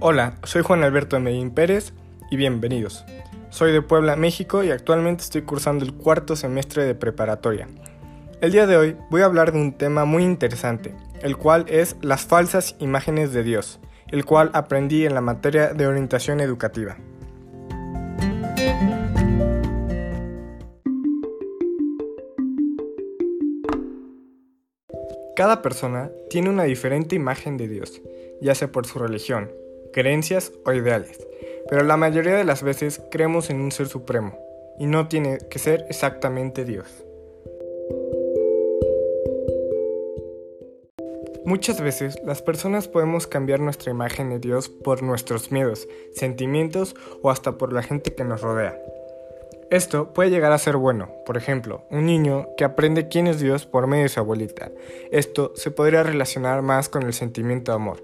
Hola, soy Juan Alberto Medellín Pérez y bienvenidos. Soy de Puebla, México y actualmente estoy cursando el cuarto semestre de preparatoria. El día de hoy voy a hablar de un tema muy interesante, el cual es las falsas imágenes de Dios, el cual aprendí en la materia de orientación educativa. Cada persona tiene una diferente imagen de Dios, ya sea por su religión, creencias o ideales, pero la mayoría de las veces creemos en un ser supremo, y no tiene que ser exactamente Dios. Muchas veces las personas podemos cambiar nuestra imagen de Dios por nuestros miedos, sentimientos o hasta por la gente que nos rodea. Esto puede llegar a ser bueno, por ejemplo, un niño que aprende quién es Dios por medio de su abuelita. Esto se podría relacionar más con el sentimiento de amor,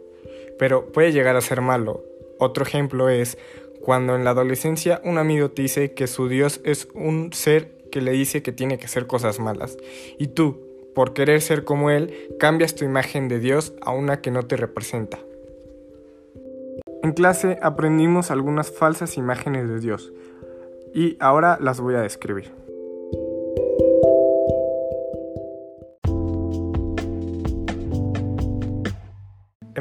pero puede llegar a ser malo. Otro ejemplo es cuando en la adolescencia un amigo te dice que su Dios es un ser que le dice que tiene que hacer cosas malas, y tú, por querer ser como él, cambias tu imagen de Dios a una que no te representa. En clase aprendimos algunas falsas imágenes de Dios, y ahora las voy a describir.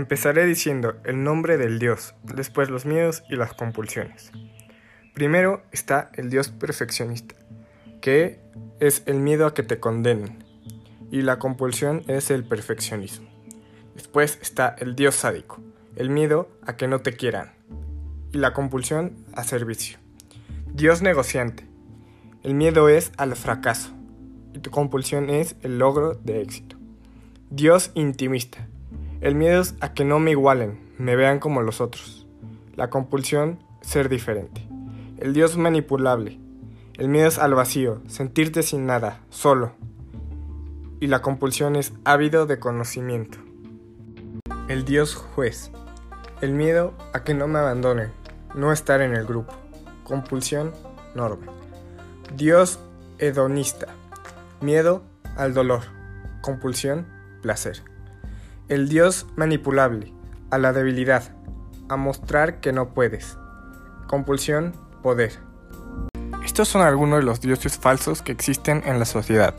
Empezaré diciendo el nombre del Dios, después los miedos y las compulsiones. Primero está el Dios perfeccionista, que es el miedo a que te condenen, y la compulsión es el perfeccionismo. Después está el Dios sádico, el miedo a que no te quieran, y la compulsión a servicio. Dios negociante. El miedo es al fracaso y tu compulsión es el logro de éxito. Dios intimista. El miedo es a que no me igualen, me vean como los otros. La compulsión, ser diferente. El Dios manipulable. El miedo es al vacío, sentirte sin nada, solo. Y la compulsión es ávido de conocimiento. El Dios juez. El miedo a que no me abandonen, no estar en el grupo compulsión, norma. Dios hedonista, miedo al dolor, compulsión, placer. El Dios manipulable, a la debilidad, a mostrar que no puedes, compulsión, poder. Estos son algunos de los dioses falsos que existen en la sociedad,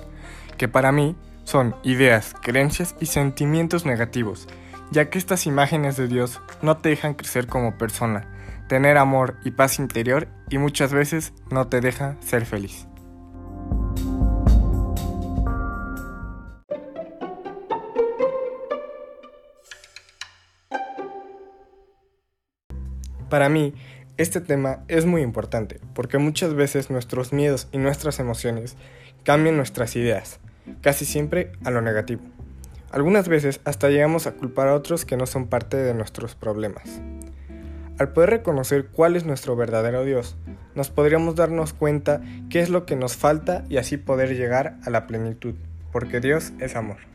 que para mí son ideas, creencias y sentimientos negativos, ya que estas imágenes de Dios no te dejan crecer como persona, tener amor y paz interior y muchas veces no te deja ser feliz. Para mí, este tema es muy importante porque muchas veces nuestros miedos y nuestras emociones cambian nuestras ideas, casi siempre a lo negativo. Algunas veces hasta llegamos a culpar a otros que no son parte de nuestros problemas. Al poder reconocer cuál es nuestro verdadero Dios, nos podríamos darnos cuenta qué es lo que nos falta y así poder llegar a la plenitud, porque Dios es amor.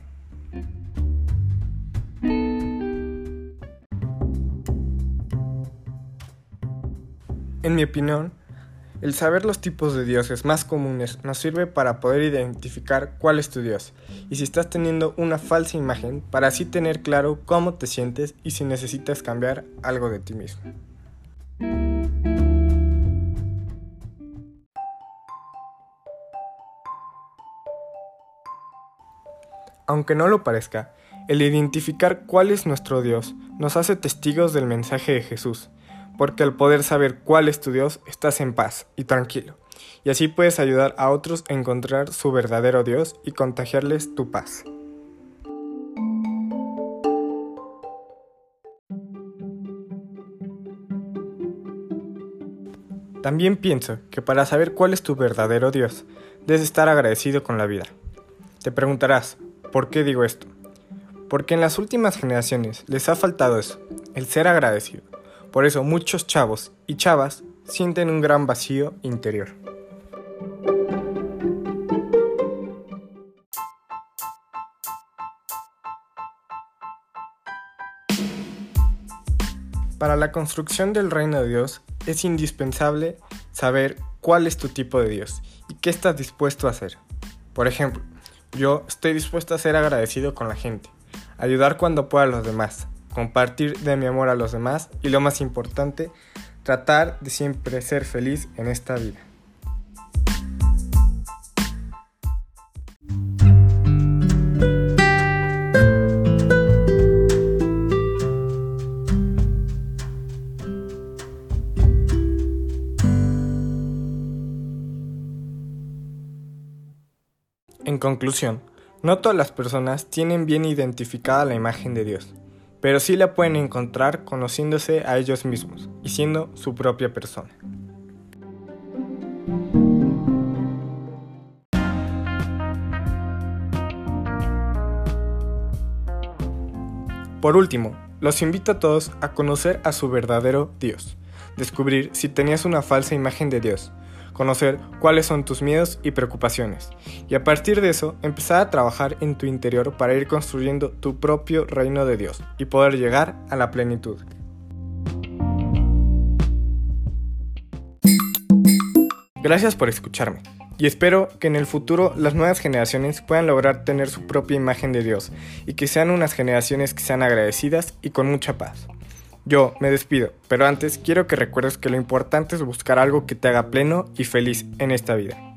En mi opinión, el saber los tipos de dioses más comunes nos sirve para poder identificar cuál es tu dios y si estás teniendo una falsa imagen para así tener claro cómo te sientes y si necesitas cambiar algo de ti mismo. Aunque no lo parezca, el identificar cuál es nuestro Dios nos hace testigos del mensaje de Jesús porque al poder saber cuál es tu Dios, estás en paz y tranquilo, y así puedes ayudar a otros a encontrar su verdadero Dios y contagiarles tu paz. También pienso que para saber cuál es tu verdadero Dios, debes estar agradecido con la vida. Te preguntarás, ¿por qué digo esto? Porque en las últimas generaciones les ha faltado eso, el ser agradecido. Por eso muchos chavos y chavas sienten un gran vacío interior. Para la construcción del reino de Dios es indispensable saber cuál es tu tipo de Dios y qué estás dispuesto a hacer. Por ejemplo, yo estoy dispuesto a ser agradecido con la gente, ayudar cuando pueda a los demás, compartir de mi amor a los demás y lo más importante, tratar de siempre ser feliz en esta vida. En conclusión, no todas las personas tienen bien identificada la imagen de Dios, pero sí la pueden encontrar conociéndose a ellos mismos y siendo su propia persona. Por último, los invito a todos a conocer a su verdadero Dios, descubrir si tenías una falsa imagen de Dios, conocer cuáles son tus miedos y preocupaciones, y a partir de eso empezar a trabajar en tu interior para ir construyendo tu propio reino de Dios y poder llegar a la plenitud. Gracias por escucharme y espero que en el futuro las nuevas generaciones puedan lograr tener su propia imagen de Dios y que sean unas generaciones que sean agradecidas y con mucha paz. Yo me despido, pero antes quiero que recuerdes que lo importante es buscar algo que te haga pleno y feliz en esta vida.